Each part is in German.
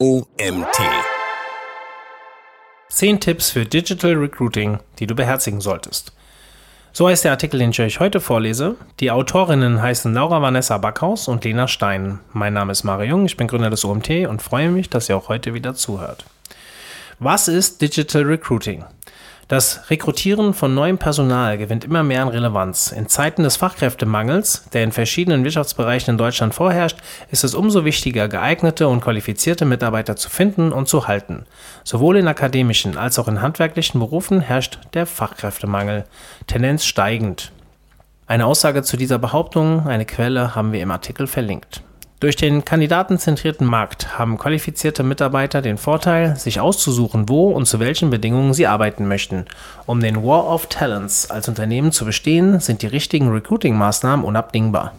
OMT. 10 Tipps für Digital Recruiting, die du beherzigen solltest. So heißt der Artikel, den ich euch heute vorlese. Die Autorinnen heißen Laura Vanessa Backhaus und Lena Stein. Mein Name ist Mario Jung, ich bin Gründer des OMT und freue mich, dass ihr auch heute wieder zuhört. Was ist Digital Recruiting? Das Rekrutieren von neuem Personal gewinnt immer mehr an Relevanz. In Zeiten des Fachkräftemangels, der in verschiedenen Wirtschaftsbereichen in Deutschland vorherrscht, ist es umso wichtiger, geeignete und qualifizierte Mitarbeiter zu finden und zu halten. Sowohl in akademischen als auch in handwerklichen Berufen herrscht der Fachkräftemangel, Tendenz steigend. Eine Aussage zu dieser Behauptung, eine Quelle haben wir im Artikel verlinkt. Durch den kandidatenzentrierten Markt haben qualifizierte Mitarbeiter den Vorteil, sich auszusuchen, wo und zu welchen Bedingungen sie arbeiten möchten. Um den War of Talents als Unternehmen zu bestehen, sind die richtigen Recruiting-Maßnahmen unabdingbar.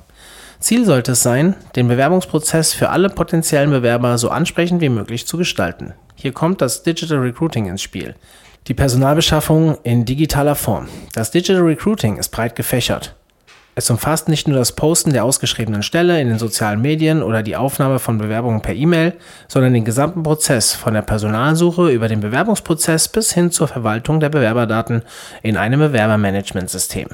Ziel sollte es sein, den Bewerbungsprozess für alle potenziellen Bewerber so ansprechend wie möglich zu gestalten. Hier kommt das Digital Recruiting ins Spiel. Die Personalbeschaffung in digitaler Form. Das Digital Recruiting ist breit gefächert. Es umfasst nicht nur das Posten der ausgeschriebenen Stelle in den sozialen Medien oder die Aufnahme von Bewerbungen per E-Mail, sondern den gesamten Prozess von der Personalsuche über den Bewerbungsprozess bis hin zur Verwaltung der Bewerberdaten in einem Bewerbermanagementsystem.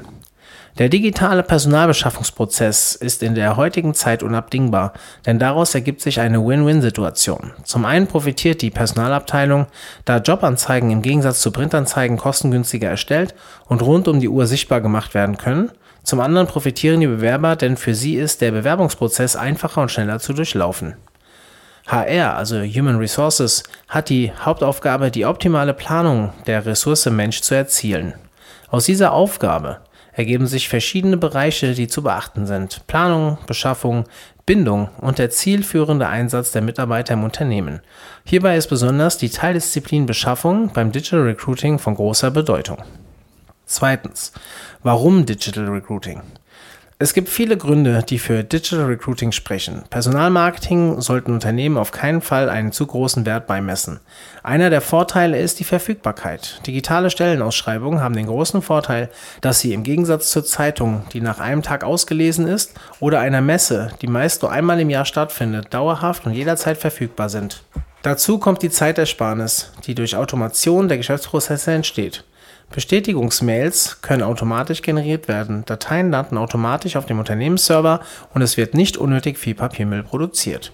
Der digitale Personalbeschaffungsprozess ist in der heutigen Zeit unabdingbar, denn daraus ergibt sich eine Win-Win-Situation. Zum einen profitiert die Personalabteilung, da Jobanzeigen im Gegensatz zu Printanzeigen kostengünstiger erstellt und rund um die Uhr sichtbar gemacht werden können, zum anderen profitieren die Bewerber, denn für sie ist der Bewerbungsprozess einfacher und schneller zu durchlaufen. HR, also Human Resources, hat die Hauptaufgabe, die optimale Planung der Ressource Mensch zu erzielen. Aus dieser Aufgabe ergeben sich verschiedene Bereiche, die zu beachten sind. Planung, Beschaffung, Bindung und der zielführende Einsatz der Mitarbeiter im Unternehmen. Hierbei ist besonders die Teildisziplin Beschaffung beim Digital Recruiting von großer Bedeutung. Zweitens, warum Digital Recruiting? Es gibt viele Gründe, die für Digital Recruiting sprechen. Personalmarketing sollten Unternehmen auf keinen Fall einen zu großen Wert beimessen. Einer der Vorteile ist die Verfügbarkeit. Digitale Stellenausschreibungen haben den großen Vorteil, dass sie im Gegensatz zur Zeitung, die nach einem Tag ausgelesen ist, oder einer Messe, die meist nur einmal im Jahr stattfindet, dauerhaft und jederzeit verfügbar sind. Dazu kommt die Zeitersparnis, die durch Automation der Geschäftsprozesse entsteht. Bestätigungsmails können automatisch generiert werden, Dateien landen automatisch auf dem Unternehmensserver und es wird nicht unnötig viel Papiermüll produziert.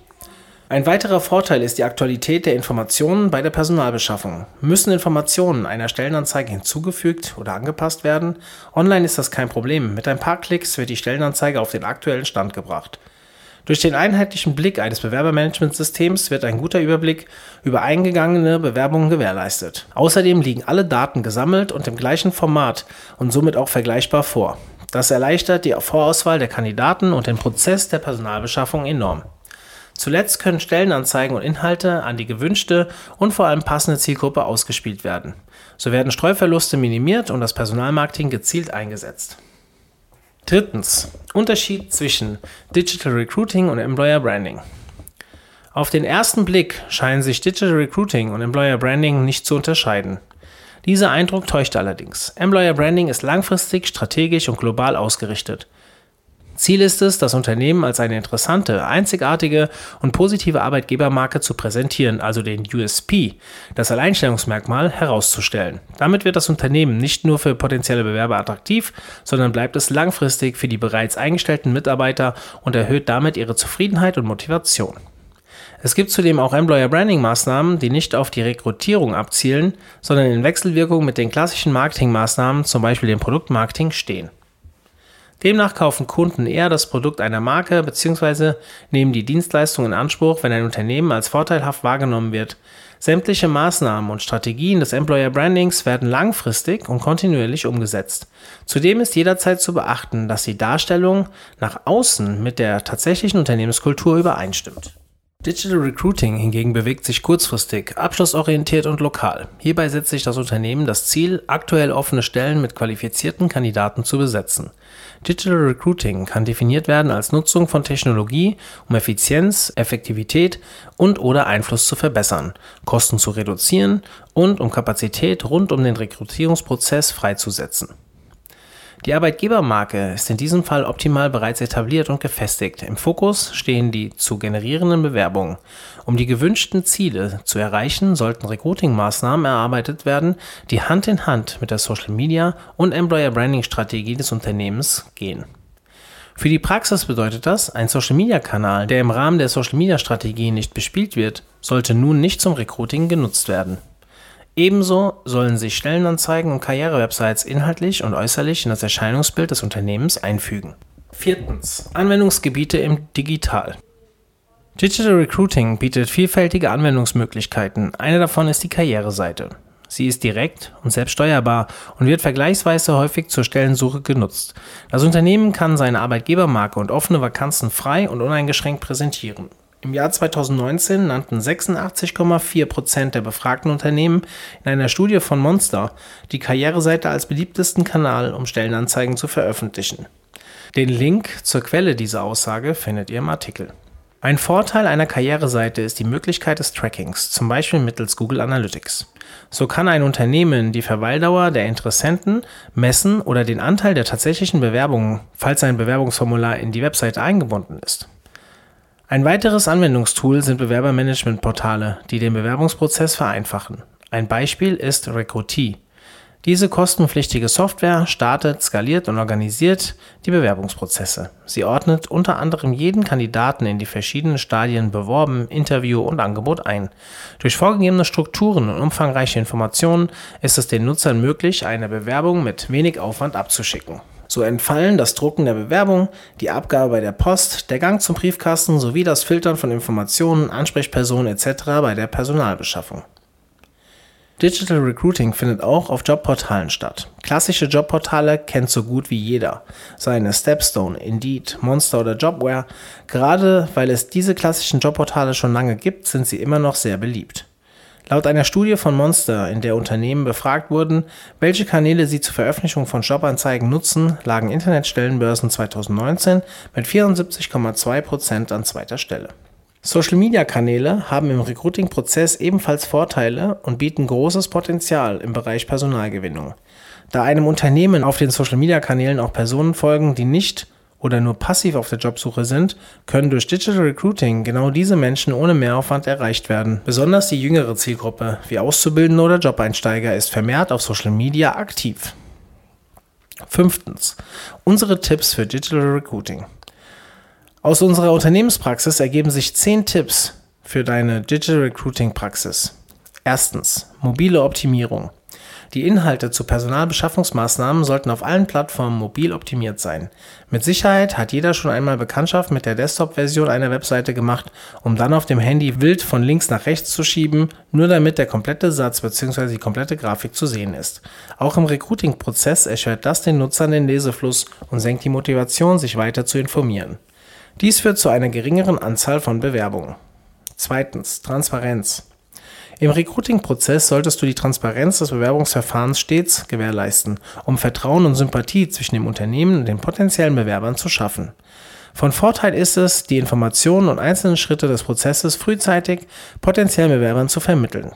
Ein weiterer Vorteil ist die Aktualität der Informationen bei der Personalbeschaffung. Müssen Informationen einer Stellenanzeige hinzugefügt oder angepasst werden? Online ist das kein Problem. Mit ein paar Klicks wird die Stellenanzeige auf den aktuellen Stand gebracht. Durch den einheitlichen Blick eines Bewerbermanagementsystems wird ein guter Überblick über eingegangene Bewerbungen gewährleistet. Außerdem liegen alle Daten gesammelt und im gleichen Format und somit auch vergleichbar vor. Das erleichtert die Vorauswahl der Kandidaten und den Prozess der Personalbeschaffung enorm. Zuletzt können Stellenanzeigen und Inhalte an die gewünschte und vor allem passende Zielgruppe ausgespielt werden. So werden Streuverluste minimiert und das Personalmarketing gezielt eingesetzt. Drittens. Unterschied zwischen Digital Recruiting und Employer Branding. Auf den ersten Blick scheinen sich Digital Recruiting und Employer Branding nicht zu unterscheiden. Dieser Eindruck täuscht allerdings. Employer Branding ist langfristig, strategisch und global ausgerichtet. Ziel ist es, das Unternehmen als eine interessante, einzigartige und positive Arbeitgebermarke zu präsentieren, also den USP, das Alleinstellungsmerkmal, herauszustellen. Damit wird das Unternehmen nicht nur für potenzielle Bewerber attraktiv, sondern bleibt es langfristig für die bereits eingestellten Mitarbeiter und erhöht damit ihre Zufriedenheit und Motivation. Es gibt zudem auch Employer Branding Maßnahmen, die nicht auf die Rekrutierung abzielen, sondern in Wechselwirkung mit den klassischen Marketingmaßnahmen, zum Beispiel dem Produktmarketing, stehen. Demnach kaufen Kunden eher das Produkt einer Marke bzw. nehmen die Dienstleistung in Anspruch, wenn ein Unternehmen als vorteilhaft wahrgenommen wird. Sämtliche Maßnahmen und Strategien des Employer Brandings werden langfristig und kontinuierlich umgesetzt. Zudem ist jederzeit zu beachten, dass die Darstellung nach außen mit der tatsächlichen Unternehmenskultur übereinstimmt. Digital Recruiting hingegen bewegt sich kurzfristig, abschlussorientiert und lokal. Hierbei setzt sich das Unternehmen das Ziel, aktuell offene Stellen mit qualifizierten Kandidaten zu besetzen. Digital Recruiting kann definiert werden als Nutzung von Technologie, um Effizienz, Effektivität und oder Einfluss zu verbessern, Kosten zu reduzieren und um Kapazität rund um den Rekrutierungsprozess freizusetzen. Die Arbeitgebermarke ist in diesem Fall optimal bereits etabliert und gefestigt. Im Fokus stehen die zu generierenden Bewerbungen. Um die gewünschten Ziele zu erreichen, sollten Recruiting-Maßnahmen erarbeitet werden, die Hand in Hand mit der Social Media und Employer Branding Strategie des Unternehmens gehen. Für die Praxis bedeutet das, ein Social Media Kanal, der im Rahmen der Social Media Strategie nicht bespielt wird, sollte nun nicht zum Recruiting genutzt werden. Ebenso sollen sich Stellenanzeigen und Karrierewebsites inhaltlich und äußerlich in das Erscheinungsbild des Unternehmens einfügen. Viertens. Anwendungsgebiete im Digital. Digital Recruiting bietet vielfältige Anwendungsmöglichkeiten. Eine davon ist die Karriereseite. Sie ist direkt und selbst steuerbar und wird vergleichsweise häufig zur Stellensuche genutzt. Das Unternehmen kann seine Arbeitgebermarke und offene Vakanzen frei und uneingeschränkt präsentieren. Im Jahr 2019 nannten 86,4 Prozent der befragten Unternehmen in einer Studie von Monster die Karriereseite als beliebtesten Kanal, um Stellenanzeigen zu veröffentlichen. Den Link zur Quelle dieser Aussage findet ihr im Artikel. Ein Vorteil einer Karriereseite ist die Möglichkeit des Trackings, zum Beispiel mittels Google Analytics. So kann ein Unternehmen die Verweildauer der Interessenten messen oder den Anteil der tatsächlichen Bewerbungen, falls ein Bewerbungsformular in die Webseite eingebunden ist. Ein weiteres Anwendungstool sind Bewerbermanagementportale, die den Bewerbungsprozess vereinfachen. Ein Beispiel ist Recruitee. Diese kostenpflichtige Software startet, skaliert und organisiert die Bewerbungsprozesse. Sie ordnet unter anderem jeden Kandidaten in die verschiedenen Stadien Beworben, Interview und Angebot ein. Durch vorgegebene Strukturen und umfangreiche Informationen ist es den Nutzern möglich, eine Bewerbung mit wenig Aufwand abzuschicken. So entfallen das Drucken der Bewerbung, die Abgabe bei der Post, der Gang zum Briefkasten sowie das Filtern von Informationen, Ansprechpersonen etc. bei der Personalbeschaffung. Digital Recruiting findet auch auf Jobportalen statt. Klassische Jobportale kennt so gut wie jeder, seien es Stepstone, Indeed, Monster oder Jobware. Gerade weil es diese klassischen Jobportale schon lange gibt, sind sie immer noch sehr beliebt. Laut einer Studie von Monster, in der Unternehmen befragt wurden, welche Kanäle sie zur Veröffentlichung von Jobanzeigen nutzen, lagen Internetstellenbörsen 2019 mit 74,2% an zweiter Stelle. Social-Media-Kanäle haben im Recruiting-Prozess ebenfalls Vorteile und bieten großes Potenzial im Bereich Personalgewinnung. Da einem Unternehmen auf den Social-Media-Kanälen auch Personen folgen, die nicht oder nur passiv auf der Jobsuche sind, können durch Digital Recruiting genau diese Menschen ohne Mehraufwand erreicht werden. Besonders die jüngere Zielgruppe, wie Auszubildende oder Jobeinsteiger, ist vermehrt auf Social Media aktiv. Fünftens. Unsere Tipps für Digital Recruiting. Aus unserer Unternehmenspraxis ergeben sich 10 Tipps für deine Digital Recruiting Praxis. Erstens. Mobile Optimierung. Die Inhalte zu Personalbeschaffungsmaßnahmen sollten auf allen Plattformen mobil optimiert sein. Mit Sicherheit hat jeder schon einmal Bekanntschaft mit der Desktop-Version einer Webseite gemacht, um dann auf dem Handy wild von links nach rechts zu schieben, nur damit der komplette Satz bzw. die komplette Grafik zu sehen ist. Auch im Recruiting-Prozess erschwert das den Nutzern den Lesefluss und senkt die Motivation, sich weiter zu informieren. Dies führt zu einer geringeren Anzahl von Bewerbungen. Zweitens. Transparenz. Im Recruiting-Prozess solltest du die Transparenz des Bewerbungsverfahrens stets gewährleisten, um Vertrauen und Sympathie zwischen dem Unternehmen und den potenziellen Bewerbern zu schaffen. Von Vorteil ist es, die Informationen und einzelnen Schritte des Prozesses frühzeitig potenziellen Bewerbern zu vermitteln.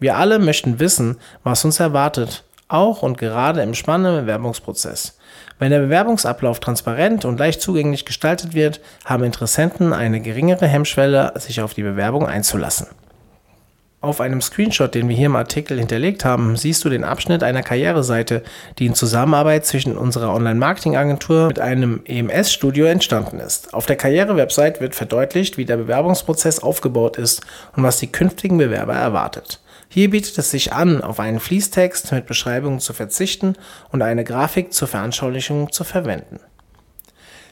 Wir alle möchten wissen, was uns erwartet, auch und gerade im spannenden Bewerbungsprozess. Wenn der Bewerbungsablauf transparent und leicht zugänglich gestaltet wird, haben Interessenten eine geringere Hemmschwelle, sich auf die Bewerbung einzulassen. Auf einem Screenshot, den wir hier im Artikel hinterlegt haben, siehst du den Abschnitt einer Karriereseite, die in Zusammenarbeit zwischen unserer Online-Marketing-Agentur mit einem EMS-Studio entstanden ist. Auf der Karriere-Website wird verdeutlicht, wie der Bewerbungsprozess aufgebaut ist und was die künftigen Bewerber erwartet. Hier bietet es sich an, auf einen Fließtext mit Beschreibungen zu verzichten und eine Grafik zur Veranschaulichung zu verwenden.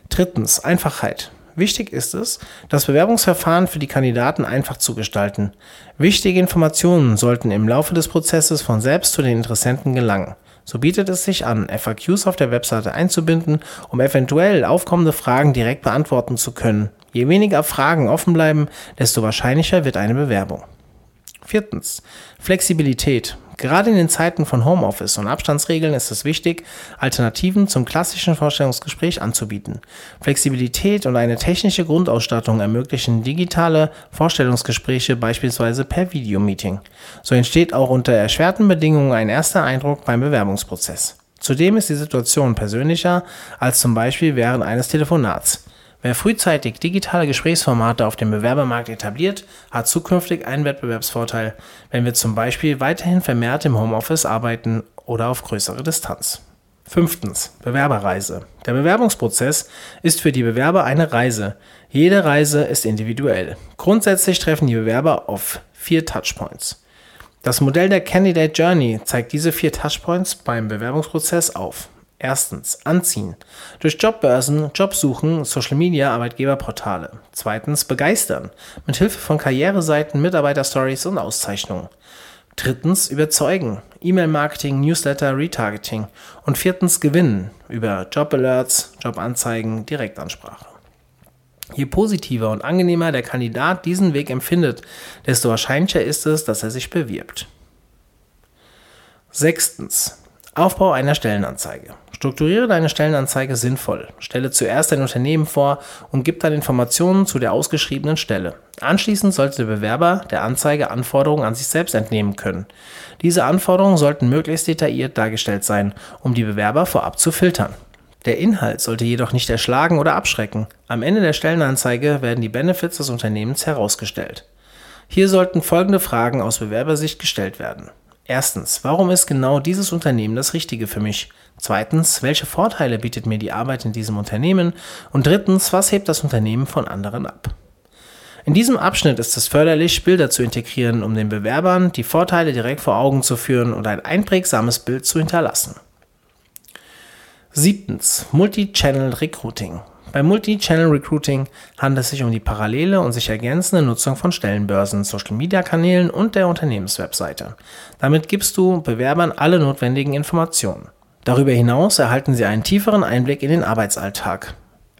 Drittens, Einfachheit. Wichtig ist es, das Bewerbungsverfahren für die Kandidaten einfach zu gestalten. Wichtige Informationen sollten im Laufe des Prozesses von selbst zu den Interessenten gelangen. So bietet es sich an, FAQs auf der Webseite einzubinden, um eventuell aufkommende Fragen direkt beantworten zu können. Je weniger Fragen offen bleiben, desto wahrscheinlicher wird eine Bewerbung. Viertens. Flexibilität. Gerade in den Zeiten von Homeoffice und Abstandsregeln ist es wichtig, Alternativen zum klassischen Vorstellungsgespräch anzubieten. Flexibilität und eine technische Grundausstattung ermöglichen digitale Vorstellungsgespräche beispielsweise per Videomeeting. So entsteht auch unter erschwerten Bedingungen ein erster Eindruck beim Bewerbungsprozess. Zudem ist die Situation persönlicher als zum Beispiel während eines Telefonats. Wer frühzeitig digitale Gesprächsformate auf dem Bewerbermarkt etabliert, hat zukünftig einen Wettbewerbsvorteil, wenn wir zum Beispiel weiterhin vermehrt im Homeoffice arbeiten oder auf größere Distanz. Fünftens. Bewerberreise. Der Bewerbungsprozess ist für die Bewerber eine Reise. Jede Reise ist individuell. Grundsätzlich treffen die Bewerber auf vier Touchpoints. Das Modell der Candidate Journey zeigt diese vier Touchpoints beim Bewerbungsprozess auf. Erstens Anziehen. Durch Jobbörsen, Jobsuchen, Social Media, Arbeitgeberportale. Zweitens Begeistern. Mit Hilfe von Karriereseiten, Mitarbeiterstories und Auszeichnungen. Drittens Überzeugen. E-Mail-Marketing, Newsletter, Retargeting. Und viertens Gewinnen. Über Job-Alerts, Jobanzeigen, Direktansprache. Je positiver und angenehmer der Kandidat diesen Weg empfindet, desto wahrscheinlicher ist es, dass er sich bewirbt. Sechstens. Aufbau einer Stellenanzeige. Strukturiere deine Stellenanzeige sinnvoll. Stelle zuerst dein Unternehmen vor und gib dann Informationen zu der ausgeschriebenen Stelle. Anschließend sollte der Bewerber der Anzeige Anforderungen an sich selbst entnehmen können. Diese Anforderungen sollten möglichst detailliert dargestellt sein, um die Bewerber vorab zu filtern. Der Inhalt sollte jedoch nicht erschlagen oder abschrecken. Am Ende der Stellenanzeige werden die Benefits des Unternehmens herausgestellt. Hier sollten folgende Fragen aus Bewerbersicht gestellt werden. Erstens, warum ist genau dieses Unternehmen das Richtige für mich? Zweitens, welche Vorteile bietet mir die Arbeit in diesem Unternehmen? Und drittens, was hebt das Unternehmen von anderen ab? In diesem Abschnitt ist es förderlich, Bilder zu integrieren, um den Bewerbern die Vorteile direkt vor Augen zu führen und ein einprägsames Bild zu hinterlassen. Siebtens, Multi-Channel Recruiting. Bei Multi-Channel Recruiting handelt es sich um die parallele und sich ergänzende Nutzung von Stellenbörsen, Social-Media-Kanälen und der Unternehmenswebseite. Damit gibst du Bewerbern alle notwendigen Informationen. Darüber hinaus erhalten sie einen tieferen Einblick in den Arbeitsalltag,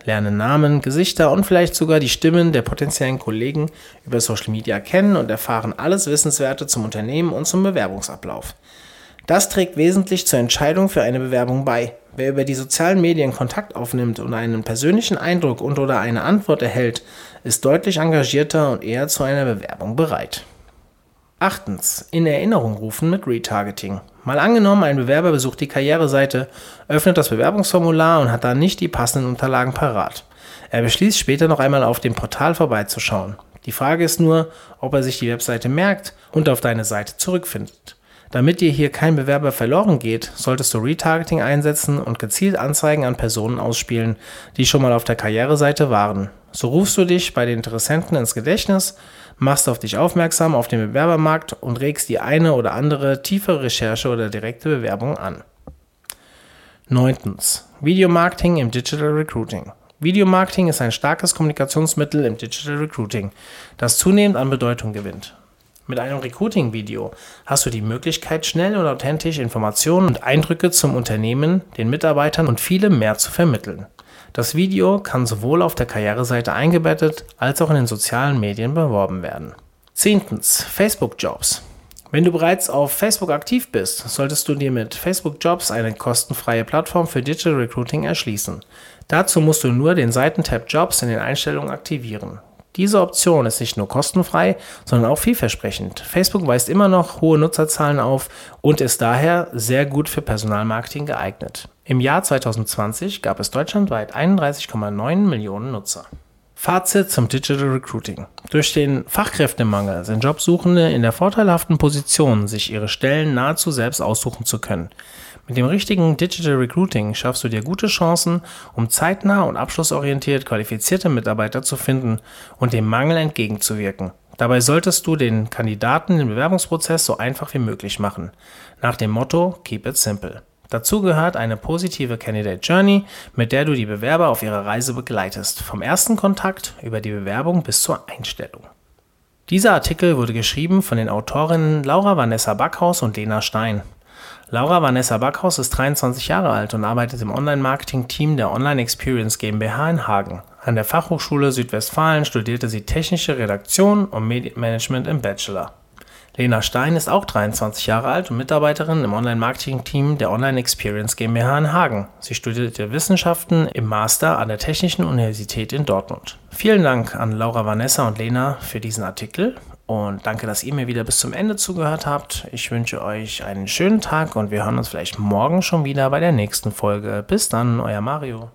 lernen Namen, Gesichter und vielleicht sogar die Stimmen der potenziellen Kollegen über Social Media kennen und erfahren alles Wissenswerte zum Unternehmen und zum Bewerbungsablauf. Das trägt wesentlich zur Entscheidung für eine Bewerbung bei. Wer über die sozialen Medien Kontakt aufnimmt und einen persönlichen Eindruck und/oder eine Antwort erhält, ist deutlich engagierter und eher zu einer Bewerbung bereit. Achtens. In Erinnerung rufen mit Retargeting. Mal angenommen, ein Bewerber besucht die Karriereseite, öffnet das Bewerbungsformular und hat dann nicht die passenden Unterlagen parat. Er beschließt später noch einmal auf dem Portal vorbeizuschauen. Die Frage ist nur, ob er sich die Webseite merkt und auf deine Seite zurückfindet. Damit dir hier kein Bewerber verloren geht, solltest du Retargeting einsetzen und gezielt Anzeigen an Personen ausspielen, die schon mal auf der Karriereseite waren. So rufst du dich bei den Interessenten ins Gedächtnis, machst auf dich aufmerksam auf den Bewerbermarkt und regst die eine oder andere tiefe Recherche oder direkte Bewerbung an. 9. Videomarketing im Digital Recruiting. Videomarketing ist ein starkes Kommunikationsmittel im Digital Recruiting, das zunehmend an Bedeutung gewinnt. Mit einem Recruiting-Video hast du die Möglichkeit, schnell und authentisch Informationen und Eindrücke zum Unternehmen, den Mitarbeitern und vielem mehr zu vermitteln. Das Video kann sowohl auf der Karriereseite eingebettet als auch in den sozialen Medien beworben werden. Zehntens, Facebook Jobs. Wenn du bereits auf Facebook aktiv bist, solltest du dir mit Facebook Jobs eine kostenfreie Plattform für Digital Recruiting erschließen. Dazu musst du nur den Seitentab Jobs in den Einstellungen aktivieren. Diese Option ist nicht nur kostenfrei, sondern auch vielversprechend. Facebook weist immer noch hohe Nutzerzahlen auf und ist daher sehr gut für Personalmarketing geeignet. Im Jahr 2020 gab es deutschlandweit 31,9 Millionen Nutzer. Fazit zum Digital Recruiting. Durch den Fachkräftemangel sind Jobsuchende in der vorteilhaften Position, sich ihre Stellen nahezu selbst aussuchen zu können. Mit dem richtigen Digital Recruiting schaffst du dir gute Chancen, um zeitnah und abschlussorientiert qualifizierte Mitarbeiter zu finden und dem Mangel entgegenzuwirken. Dabei solltest du den Kandidaten den Bewerbungsprozess so einfach wie möglich machen. Nach dem Motto Keep it simple. Dazu gehört eine positive Candidate Journey, mit der du die Bewerber auf ihrer Reise begleitest, vom ersten Kontakt über die Bewerbung bis zur Einstellung. Dieser Artikel wurde geschrieben von den Autorinnen Laura Vanessa Backhaus und Lena Stein. Laura Vanessa Backhaus ist 23 Jahre alt und arbeitet im Online-Marketing-Team der Online Experience GmbH in Hagen. An der Fachhochschule Südwestfalen studierte sie Technische Redaktion und Medienmanagement im Bachelor. Lena Stein ist auch 23 Jahre alt und Mitarbeiterin im Online-Marketing-Team der Online Experience GmbH in Hagen. Sie studierte Wissenschaften im Master an der Technischen Universität in Dortmund. Vielen Dank an Laura Vanessa und Lena für diesen Artikel Und danke, dass ihr mir wieder bis zum Ende zugehört habt. Ich wünsche euch einen schönen Tag und wir hören uns vielleicht morgen schon wieder bei der nächsten Folge. Bis dann, euer Mario.